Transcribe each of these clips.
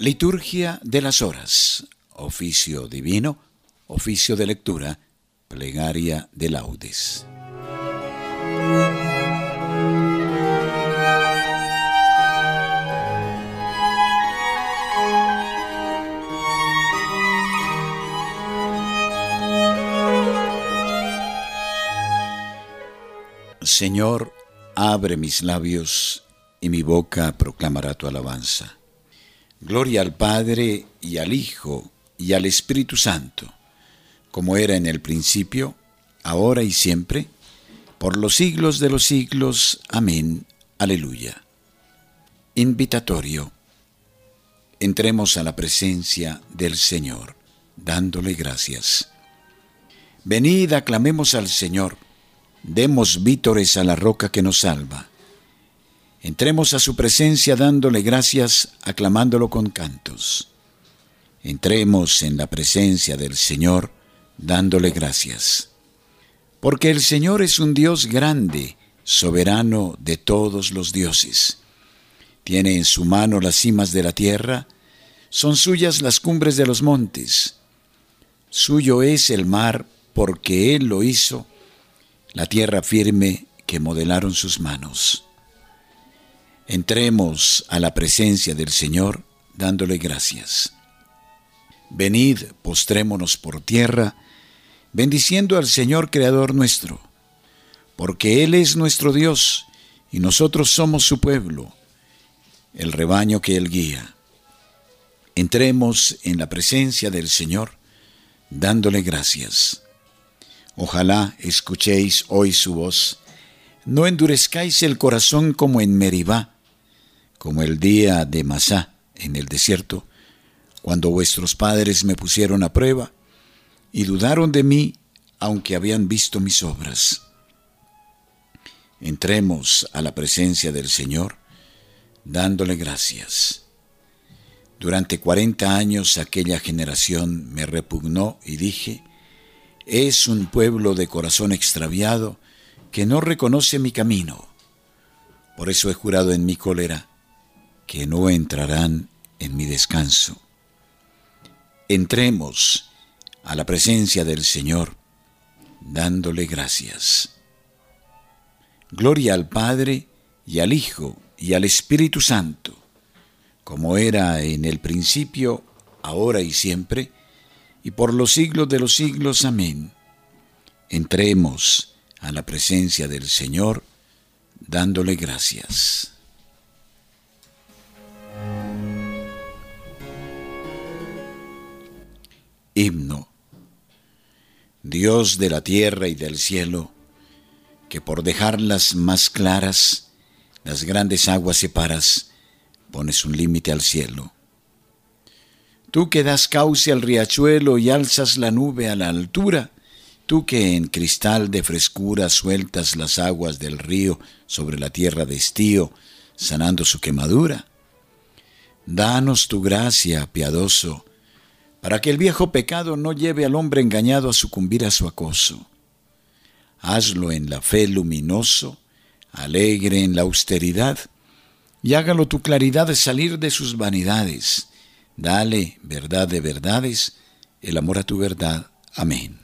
Liturgia de las Horas, oficio divino, oficio de lectura, plegaria de laudes. Señor, abre mis labios y mi boca proclamará tu alabanza. Gloria al Padre y al Hijo y al Espíritu Santo, como era en el principio, ahora y siempre, por los siglos de los siglos. Amén. Aleluya. Invitatorio. Entremos a la presencia del Señor, dándole gracias. Venid, aclamemos al Señor, demos vítores a la roca que nos salva. Entremos a su presencia dándole gracias, aclamándolo con cantos. Entremos en la presencia del Señor dándole gracias. Porque el Señor es un Dios grande, soberano de todos los dioses. Tiene en su mano las cimas de la tierra, son suyas las cumbres de los montes. Suyo es el mar porque Él lo hizo, la tierra firme que modelaron sus manos. Entremos a la presencia del Señor dándole gracias. Venid, postrémonos por tierra, bendiciendo al Señor Creador nuestro, porque Él es nuestro Dios y nosotros somos su pueblo, el rebaño que Él guía. Entremos en la presencia del Señor dándole gracias. Ojalá escuchéis hoy su voz, no endurezcáis el corazón como en Meribá, como el día de Masá en el desierto, cuando vuestros padres me pusieron a prueba y dudaron de mí, aunque habían visto mis obras. Entremos a la presencia del Señor, dándole gracias. Durante cuarenta años aquella generación me repugnó y dije, es un pueblo de corazón extraviado que no reconoce mi camino. Por eso he jurado en mi cólera, que no entrarán en mi descanso. Entremos a la presencia del Señor dándole gracias. Gloria al Padre y al Hijo y al Espíritu Santo, como era en el principio, ahora y siempre, y por los siglos de los siglos. Amén. Entremos a la presencia del Señor dándole gracias. Himno. Dios de la tierra y del cielo, que por dejarlas más claras, las grandes aguas separas, pones un límite al cielo. Tú que das cauce al riachuelo y alzas la nube a la altura, tú que en cristal de frescura sueltas las aguas del río sobre la tierra de estío, sanando su quemadura. Danos tu gracia, piadoso, para que el viejo pecado no lleve al hombre engañado a sucumbir a su acoso. Hazlo en la fe luminoso, alegre en la austeridad, y hágalo tu claridad de salir de sus vanidades. Dale, verdad de verdades, el amor a tu verdad. Amén.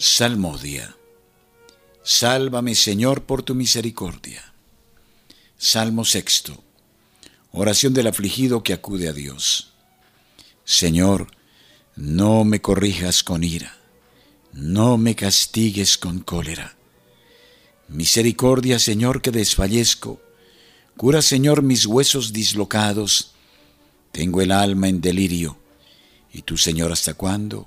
Salmodia. Sálvame, Señor, por tu misericordia. Salmo sexto. Oración del afligido que acude a Dios. Señor, no me corrijas con ira, no me castigues con cólera. Misericordia, Señor, que desfallezco. Cura, Señor, mis huesos dislocados. Tengo el alma en delirio. ¿Y tú, Señor, hasta cuándo?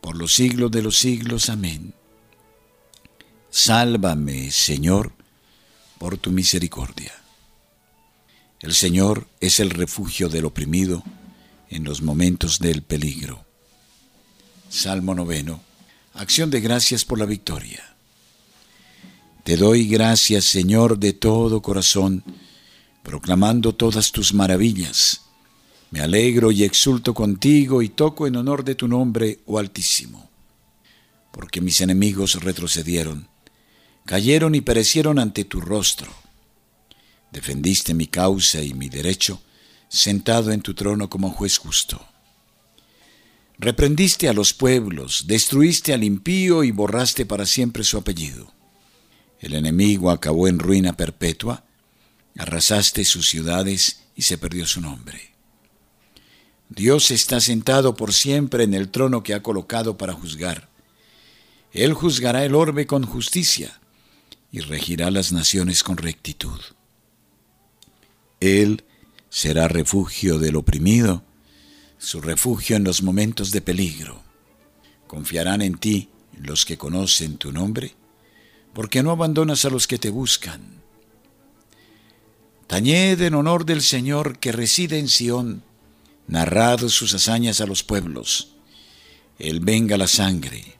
por los siglos de los siglos. Amén. Sálvame, Señor, por tu misericordia. El Señor es el refugio del oprimido en los momentos del peligro. Salmo noveno. Acción de gracias por la victoria. Te doy gracias, Señor, de todo corazón, proclamando todas tus maravillas. Me alegro y exulto contigo y toco en honor de tu nombre, oh Altísimo. Porque mis enemigos retrocedieron, cayeron y perecieron ante tu rostro. Defendiste mi causa y mi derecho, sentado en tu trono como juez justo. Reprendiste a los pueblos, destruiste al impío y borraste para siempre su apellido. El enemigo acabó en ruina perpetua, arrasaste sus ciudades y se perdió su nombre. Dios está sentado por siempre en el trono que ha colocado para juzgar. Él juzgará el orbe con justicia y regirá las naciones con rectitud. Él será refugio del oprimido, su refugio en los momentos de peligro. Confiarán en ti los que conocen tu nombre porque no abandonas a los que te buscan. Tañed en honor del Señor que reside en Sión, narrad sus hazañas a los pueblos. Él venga la sangre,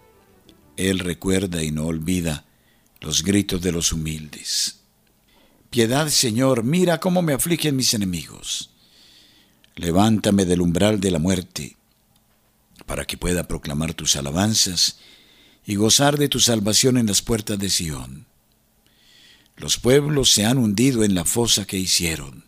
Él recuerda y no olvida los gritos de los humildes. Piedad, Señor, mira cómo me afligen mis enemigos. Levántame del umbral de la muerte, para que pueda proclamar tus alabanzas y gozar de tu salvación en las puertas de Sión. Los pueblos se han hundido en la fosa que hicieron,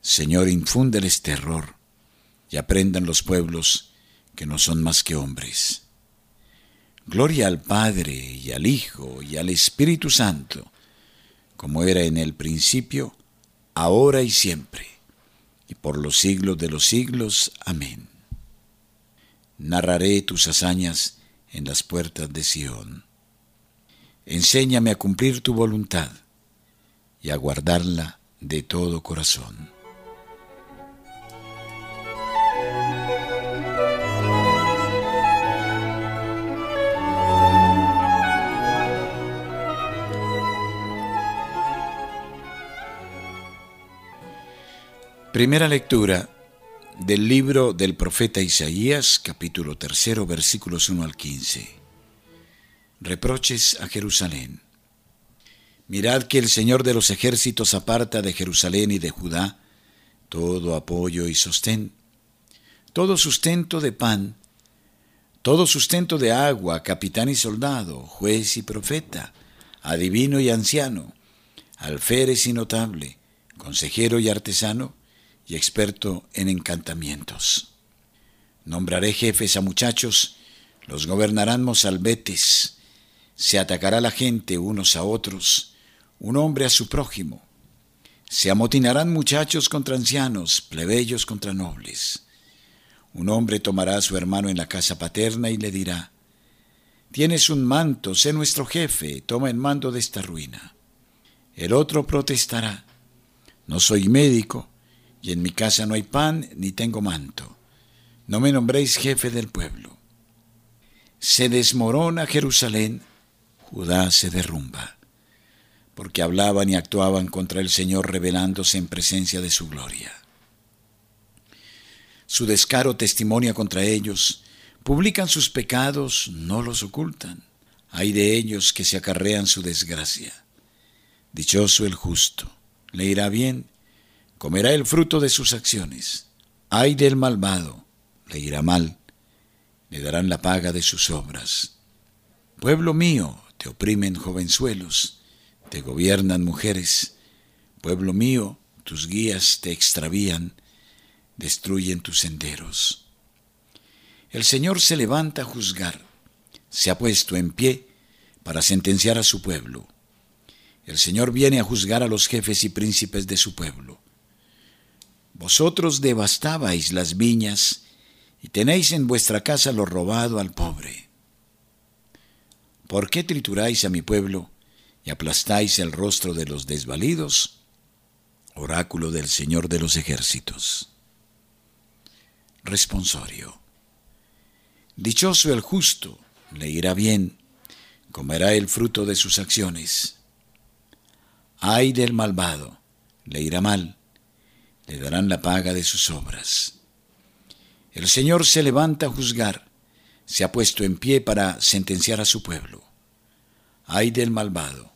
Señor, infúndeles terror y aprendan los pueblos que no son más que hombres. Gloria al Padre y al Hijo y al Espíritu Santo, como era en el principio, ahora y siempre, y por los siglos de los siglos. Amén. Narraré tus hazañas en las puertas de Sión. Enséñame a cumplir tu voluntad y a guardarla de todo corazón. Primera lectura del libro del profeta Isaías, capítulo tercero, versículos 1 al 15. Reproches a Jerusalén. Mirad que el Señor de los ejércitos aparta de Jerusalén y de Judá todo apoyo y sostén, todo sustento de pan, todo sustento de agua, capitán y soldado, juez y profeta, adivino y anciano, alférez y notable, consejero y artesano, y experto en encantamientos. Nombraré jefes a muchachos, los gobernarán mozalbetes, se atacará la gente unos a otros, un hombre a su prójimo. Se amotinarán muchachos contra ancianos, plebeyos contra nobles. Un hombre tomará a su hermano en la casa paterna y le dirá, Tienes un manto, sé nuestro jefe, toma el mando de esta ruina. El otro protestará, No soy médico, y en mi casa no hay pan ni tengo manto. No me nombréis jefe del pueblo. Se desmorona Jerusalén, Judá se derrumba, porque hablaban y actuaban contra el Señor revelándose en presencia de su gloria. Su descaro testimonia contra ellos, publican sus pecados, no los ocultan. Hay de ellos que se acarrean su desgracia. Dichoso el justo, le irá bien, comerá el fruto de sus acciones. Ay del malvado, le irá mal, le darán la paga de sus obras. Pueblo mío, te oprimen jovenzuelos, te gobiernan mujeres. Pueblo mío, tus guías te extravían, destruyen tus senderos. El Señor se levanta a juzgar, se ha puesto en pie para sentenciar a su pueblo. El Señor viene a juzgar a los jefes y príncipes de su pueblo. Vosotros devastabais las viñas y tenéis en vuestra casa lo robado al pobre. ¿Por qué trituráis a mi pueblo y aplastáis el rostro de los desvalidos? Oráculo del Señor de los ejércitos. Responsorio. Dichoso el justo, le irá bien, comerá el fruto de sus acciones. Ay del malvado, le irá mal, le darán la paga de sus obras. El Señor se levanta a juzgar, se ha puesto en pie para sentenciar a su pueblo. Ay del malvado,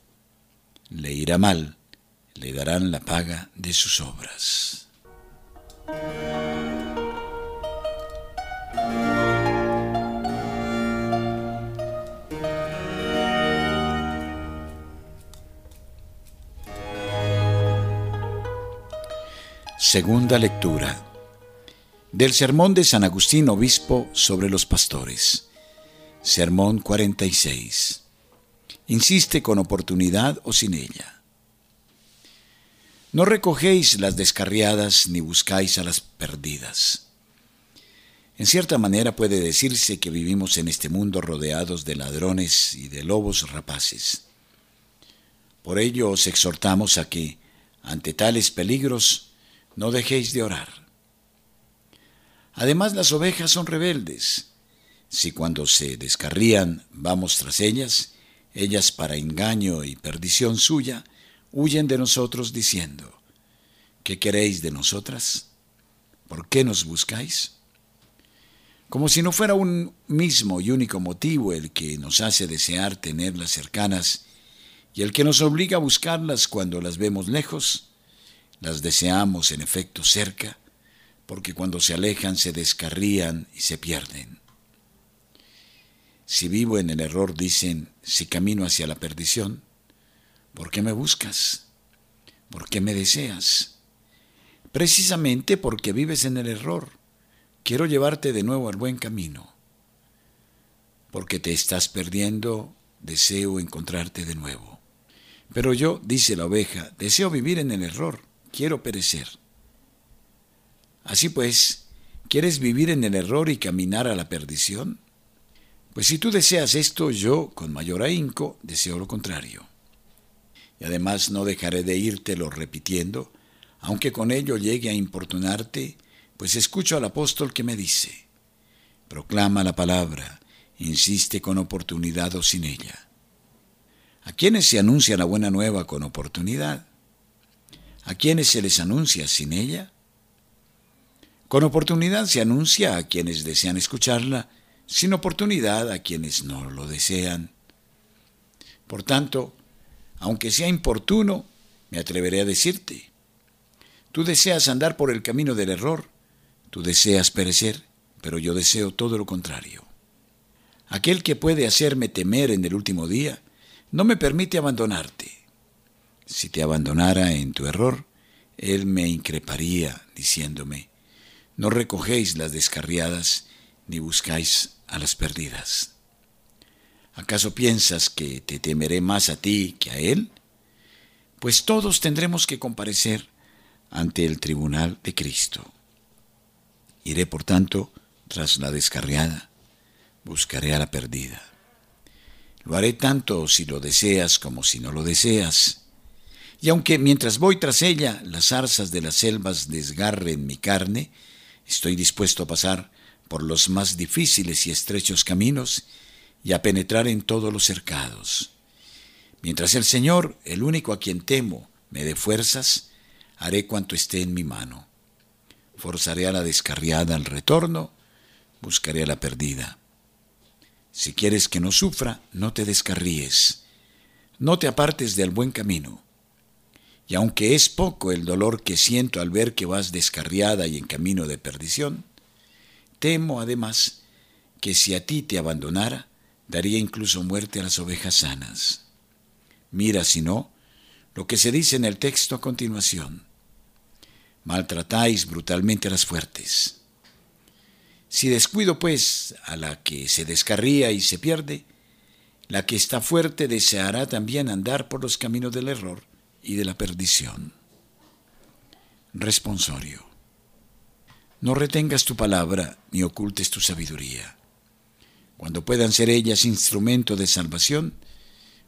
le irá mal, le darán la paga de sus obras. Segunda lectura del Sermón de San Agustín Obispo sobre los pastores. Sermón 46. Insiste con oportunidad o sin ella. No recogéis las descarriadas ni buscáis a las perdidas. En cierta manera puede decirse que vivimos en este mundo rodeados de ladrones y de lobos rapaces. Por ello os exhortamos a que, ante tales peligros, no dejéis de orar. Además las ovejas son rebeldes. Si cuando se descarrían vamos tras ellas, ellas para engaño y perdición suya, huyen de nosotros diciendo, ¿qué queréis de nosotras? ¿Por qué nos buscáis? Como si no fuera un mismo y único motivo el que nos hace desear tenerlas cercanas y el que nos obliga a buscarlas cuando las vemos lejos, las deseamos en efecto cerca, porque cuando se alejan se descarrían y se pierden. Si vivo en el error, dicen, si camino hacia la perdición, ¿por qué me buscas? ¿Por qué me deseas? Precisamente porque vives en el error. Quiero llevarte de nuevo al buen camino. Porque te estás perdiendo, deseo encontrarte de nuevo. Pero yo, dice la oveja, deseo vivir en el error quiero perecer. Así pues, ¿quieres vivir en el error y caminar a la perdición? Pues si tú deseas esto, yo, con mayor ahínco, deseo lo contrario. Y además no dejaré de írtelo repitiendo, aunque con ello llegue a importunarte, pues escucho al apóstol que me dice, proclama la palabra, insiste con oportunidad o sin ella. ¿A quienes se anuncia la buena nueva con oportunidad? ¿A quienes se les anuncia sin ella? Con oportunidad se anuncia a quienes desean escucharla, sin oportunidad a quienes no lo desean. Por tanto, aunque sea importuno, me atreveré a decirte, tú deseas andar por el camino del error, tú deseas perecer, pero yo deseo todo lo contrario. Aquel que puede hacerme temer en el último día, no me permite abandonarte si te abandonara en tu error, él me increparía, diciéndome, no recogéis las descarriadas ni buscáis a las perdidas. ¿Acaso piensas que te temeré más a ti que a él? Pues todos tendremos que comparecer ante el tribunal de Cristo. Iré, por tanto, tras la descarriada, buscaré a la perdida. Lo haré tanto si lo deseas como si no lo deseas y aunque mientras voy tras ella las zarzas de las selvas desgarren mi carne, estoy dispuesto a pasar por los más difíciles y estrechos caminos y a penetrar en todos los cercados. Mientras el Señor, el único a quien temo, me dé fuerzas, haré cuanto esté en mi mano. Forzaré a la descarriada al retorno, buscaré a la perdida. Si quieres que no sufra, no te descarríes, no te apartes del buen camino. Y aunque es poco el dolor que siento al ver que vas descarriada y en camino de perdición, temo además que si a ti te abandonara, daría incluso muerte a las ovejas sanas. Mira, si no, lo que se dice en el texto a continuación. Maltratáis brutalmente a las fuertes. Si descuido, pues, a la que se descarría y se pierde, la que está fuerte deseará también andar por los caminos del error y de la perdición. Responsorio. No retengas tu palabra ni ocultes tu sabiduría. Cuando puedan ser ellas instrumento de salvación,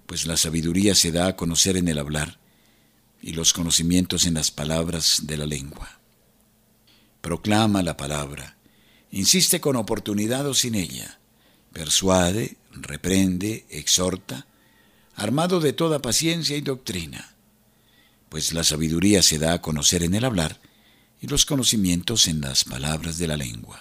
pues la sabiduría se da a conocer en el hablar y los conocimientos en las palabras de la lengua. Proclama la palabra, insiste con oportunidad o sin ella, persuade, reprende, exhorta, armado de toda paciencia y doctrina, pues la sabiduría se da a conocer en el hablar y los conocimientos en las palabras de la lengua.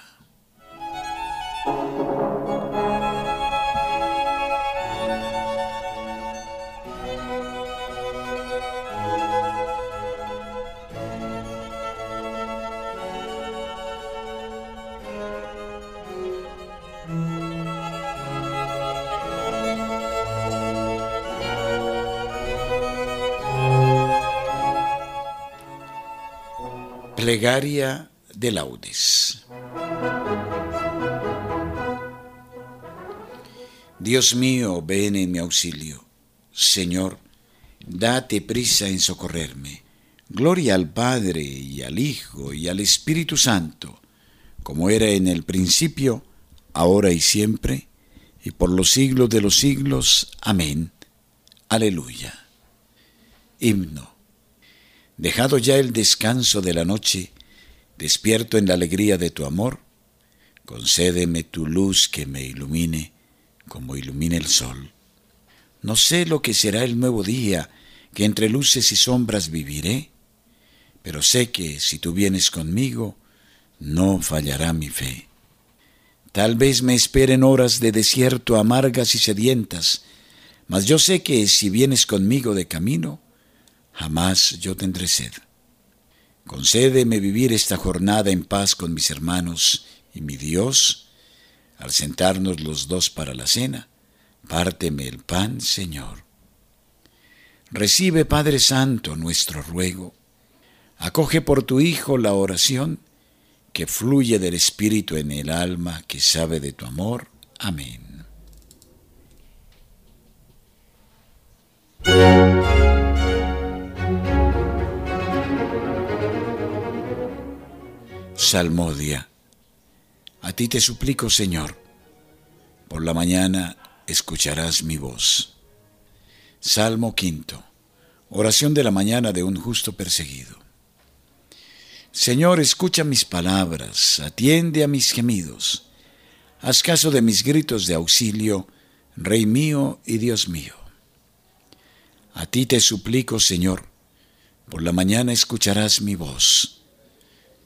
Plegaria de laudes. Dios mío, ven en mi auxilio. Señor, date prisa en socorrerme. Gloria al Padre y al Hijo y al Espíritu Santo, como era en el principio, ahora y siempre, y por los siglos de los siglos. Amén. Aleluya. Himno. Dejado ya el descanso de la noche, despierto en la alegría de tu amor, concédeme tu luz que me ilumine como ilumina el sol. No sé lo que será el nuevo día, que entre luces y sombras viviré, pero sé que si tú vienes conmigo, no fallará mi fe. Tal vez me esperen horas de desierto amargas y sedientas, mas yo sé que si vienes conmigo de camino, jamás yo tendré sed. Concédeme vivir esta jornada en paz con mis hermanos y mi Dios. Al sentarnos los dos para la cena, párteme el pan, Señor. Recibe, Padre Santo, nuestro ruego. Acoge por tu Hijo la oración que fluye del Espíritu en el alma que sabe de tu amor. Amén. Salmodia. A ti te suplico, Señor, por la mañana escucharás mi voz. Salmo quinto. Oración de la mañana de un justo perseguido. Señor, escucha mis palabras, atiende a mis gemidos. Haz caso de mis gritos de auxilio, Rey mío y Dios mío. A ti te suplico, Señor, por la mañana escucharás mi voz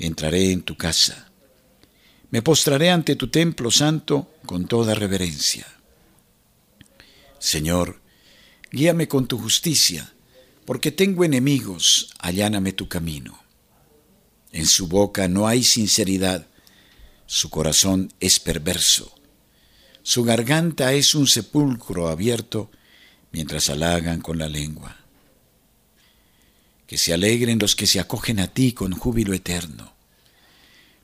entraré en tu casa. Me postraré ante tu templo santo con toda reverencia. Señor, guíame con tu justicia, porque tengo enemigos, alláname tu camino. En su boca no hay sinceridad, su corazón es perverso, su garganta es un sepulcro abierto mientras halagan con la lengua que se alegren los que se acogen a ti con júbilo eterno.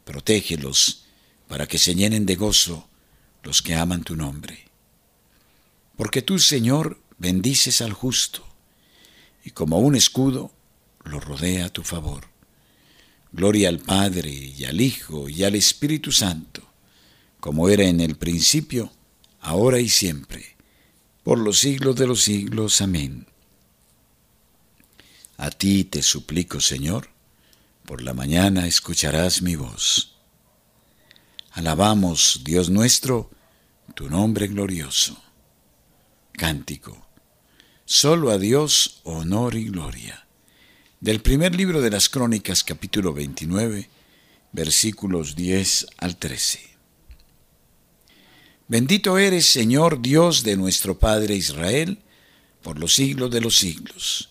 Protégelos para que se llenen de gozo los que aman tu nombre. Porque tú, Señor, bendices al justo, y como un escudo lo rodea a tu favor. Gloria al Padre y al Hijo y al Espíritu Santo, como era en el principio, ahora y siempre, por los siglos de los siglos. Amén. A ti te suplico, Señor, por la mañana escucharás mi voz. Alabamos, Dios nuestro, tu nombre glorioso. Cántico. Solo a Dios honor y gloria. Del primer libro de las Crónicas, capítulo 29, versículos 10 al 13. Bendito eres, Señor Dios de nuestro Padre Israel, por los siglos de los siglos.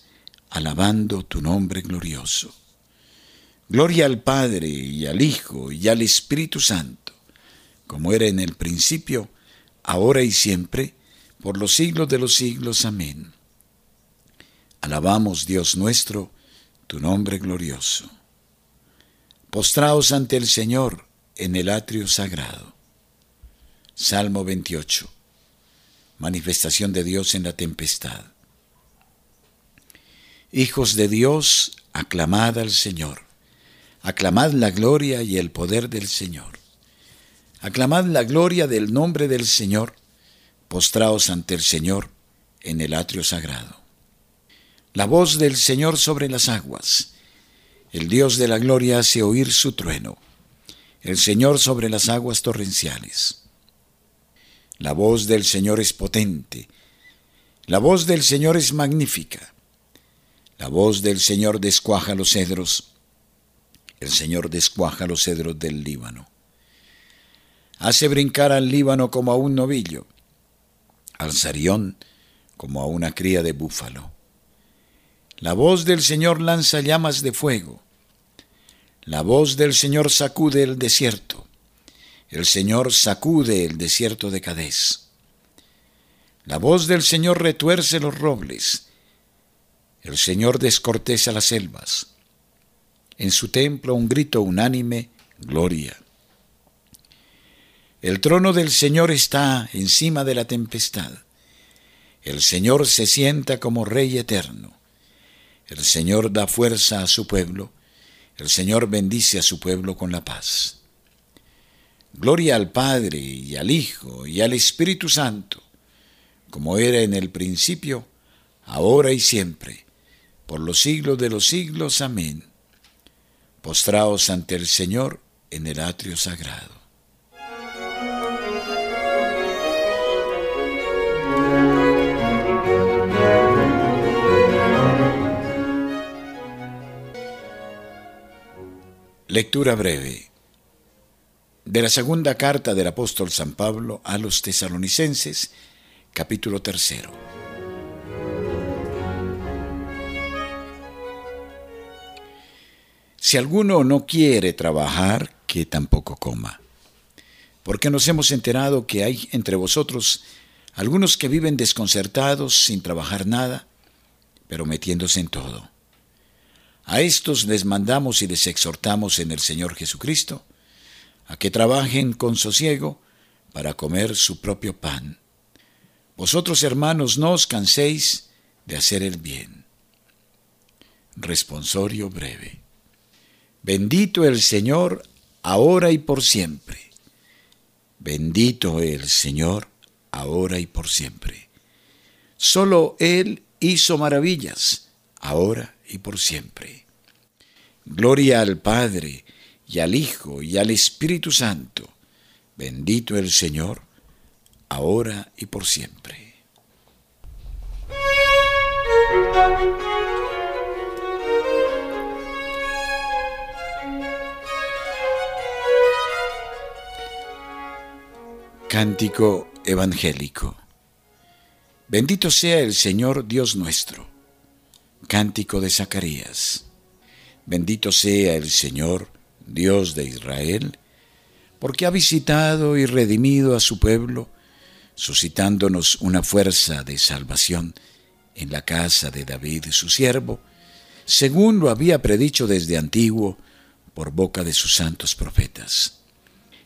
alabando tu nombre glorioso. Gloria al Padre y al Hijo y al Espíritu Santo, como era en el principio, ahora y siempre, por los siglos de los siglos. Amén. Alabamos, Dios nuestro, tu nombre glorioso. Postraos ante el Señor en el atrio sagrado. Salmo 28. Manifestación de Dios en la tempestad. Hijos de Dios, aclamad al Señor. Aclamad la gloria y el poder del Señor. Aclamad la gloria del nombre del Señor. Postraos ante el Señor en el atrio sagrado. La voz del Señor sobre las aguas. El Dios de la gloria hace oír su trueno. El Señor sobre las aguas torrenciales. La voz del Señor es potente. La voz del Señor es magnífica. La voz del Señor descuaja los cedros. El Señor descuaja los cedros del Líbano. Hace brincar al Líbano como a un novillo, al Sarión como a una cría de búfalo. La voz del Señor lanza llamas de fuego. La voz del Señor sacude el desierto. El Señor sacude el desierto de Cadés. La voz del Señor retuerce los robles. El Señor descorteza las selvas. En su templo un grito unánime, gloria. El trono del Señor está encima de la tempestad. El Señor se sienta como Rey eterno. El Señor da fuerza a su pueblo. El Señor bendice a su pueblo con la paz. Gloria al Padre y al Hijo y al Espíritu Santo, como era en el principio, ahora y siempre, por los siglos de los siglos. Amén. Postraos ante el Señor en el atrio sagrado. Lectura breve de la segunda carta del apóstol San Pablo a los tesalonicenses, capítulo tercero. Si alguno no quiere trabajar, que tampoco coma, porque nos hemos enterado que hay entre vosotros algunos que viven desconcertados sin trabajar nada, pero metiéndose en todo. A estos les mandamos y les exhortamos en el Señor Jesucristo, a que trabajen con sosiego para comer su propio pan. Vosotros, hermanos, no os canséis de hacer el bien. Responsorio breve. Bendito el Señor, ahora y por siempre. Bendito el Señor, ahora y por siempre. Solo Él hizo maravillas, ahora y por siempre. Gloria al Padre, y al Hijo y al Espíritu Santo, bendito el Señor, ahora y por siempre. Cántico Evangélico. Bendito sea el Señor Dios nuestro. Cántico de Zacarías. Bendito sea el Señor Dios de Israel, porque ha visitado y redimido a su pueblo, suscitándonos una fuerza de salvación en la casa de David su siervo, según lo había predicho desde antiguo por boca de sus santos profetas.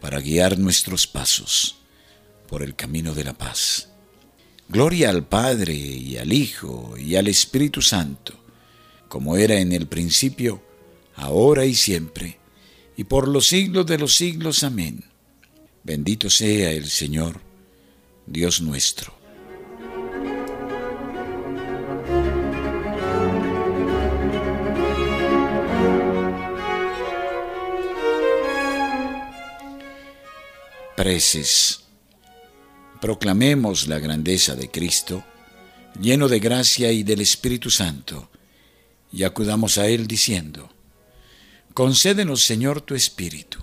para guiar nuestros pasos por el camino de la paz. Gloria al Padre y al Hijo y al Espíritu Santo, como era en el principio, ahora y siempre, y por los siglos de los siglos. Amén. Bendito sea el Señor, Dios nuestro preces. Proclamemos la grandeza de Cristo, lleno de gracia y del Espíritu Santo, y acudamos a Él diciendo, Concédenos, Señor, tu Espíritu.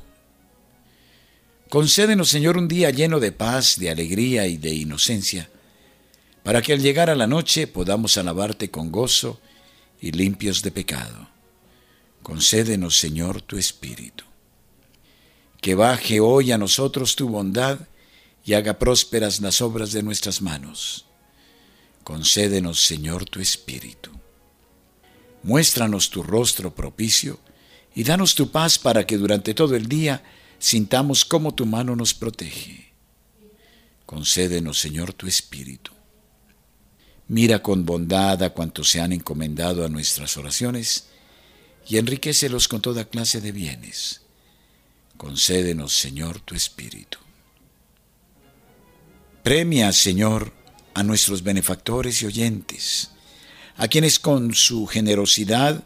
Concédenos, Señor, un día lleno de paz, de alegría y de inocencia, para que al llegar a la noche podamos alabarte con gozo y limpios de pecado. Concédenos, Señor, tu Espíritu que baje hoy a nosotros tu bondad y haga prósperas las obras de nuestras manos. Concédenos, Señor, tu Espíritu. Muéstranos tu rostro propicio y danos tu paz para que durante todo el día sintamos cómo tu mano nos protege. Concédenos, Señor, tu Espíritu. Mira con bondad a cuantos se han encomendado a nuestras oraciones y enriquecelos con toda clase de bienes Concédenos, Señor, tu Espíritu. Premia, Señor, a nuestros benefactores y oyentes, a quienes con su generosidad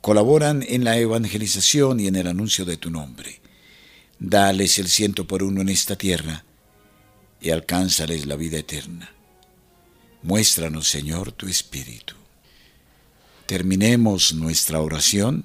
colaboran en la evangelización y en el anuncio de tu nombre. Dales el ciento por uno en esta tierra y alcánzales la vida eterna. Muéstranos, Señor, tu Espíritu. Terminemos nuestra oración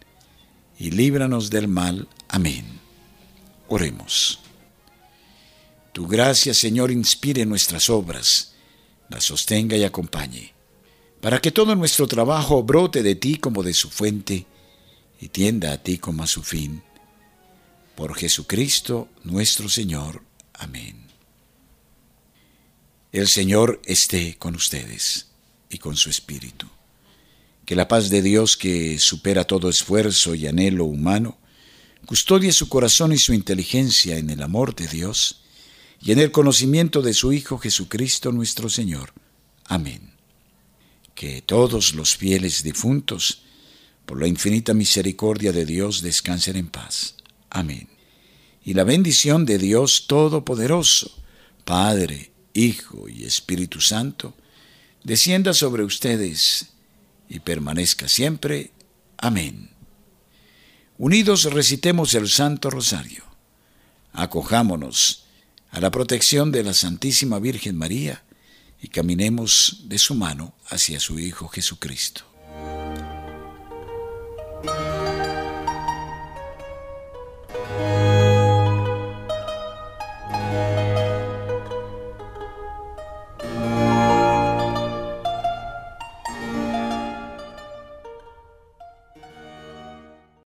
y líbranos del mal. Amén. Oremos. Tu gracia, Señor, inspire nuestras obras, las sostenga y acompañe, para que todo nuestro trabajo brote de ti como de su fuente y tienda a ti como a su fin. Por Jesucristo nuestro Señor. Amén. El Señor esté con ustedes y con su Espíritu. Que la paz de Dios, que supera todo esfuerzo y anhelo humano, custodie su corazón y su inteligencia en el amor de Dios y en el conocimiento de su Hijo Jesucristo nuestro Señor. Amén. Que todos los fieles difuntos, por la infinita misericordia de Dios, descansen en paz. Amén. Y la bendición de Dios Todopoderoso, Padre, Hijo y Espíritu Santo, descienda sobre ustedes y permanezca siempre. Amén. Unidos recitemos el Santo Rosario. Acojámonos a la protección de la Santísima Virgen María y caminemos de su mano hacia su Hijo Jesucristo.